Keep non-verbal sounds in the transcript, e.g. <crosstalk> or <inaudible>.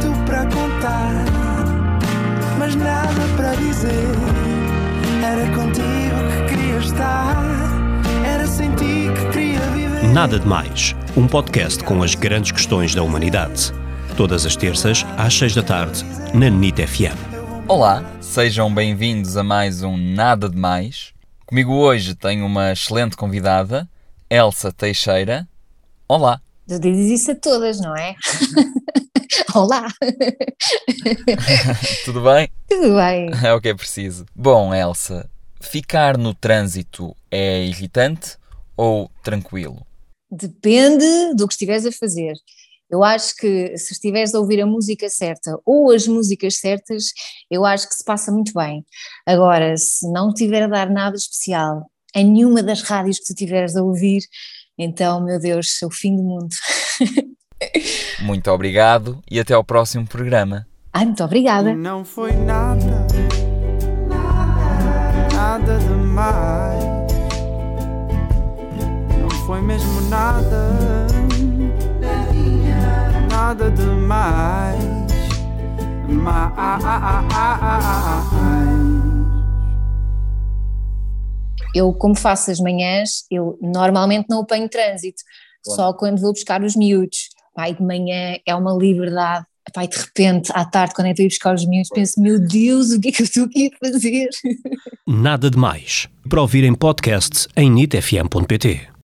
tanto para contar, mas nada para dizer. Era contigo que queria estar, era sem ti que queria viver. Nada de Mais, um podcast com as grandes questões da humanidade. Todas as terças, às seis da tarde, na NIT FM. Olá, sejam bem-vindos a mais um Nada de Mais. Comigo hoje tenho uma excelente convidada, Elsa Teixeira. Olá. Tu dizes isso a todas, não é? <laughs> <laughs> Olá! <laughs> Tudo bem? Tudo bem. <laughs> É o que é preciso. Bom, Elsa, ficar no trânsito é irritante ou tranquilo? Depende do que estiveres a fazer. Eu acho que se estiveres a ouvir a música certa ou as músicas certas, eu acho que se passa muito bem. Agora, se não estiver a dar nada especial em nenhuma das rádios que tu estiveres a ouvir, então, meu Deus, é o fim do mundo. Muito obrigado e até ao próximo programa. Ai, muito obrigada. Não foi nada, nada demais. Não foi mesmo nada, nada demais. Mais. Eu, como faço as manhãs, eu normalmente não apanho trânsito, só quando vou buscar os miúdos. Pai, de manhã é uma liberdade. Pai, de repente, à tarde, quando eu estou a buscar os miúdos, penso, meu Deus, o que é que eu estou aqui a fazer? Nada de Mais, para ouvir em podcast em nitfm.pt.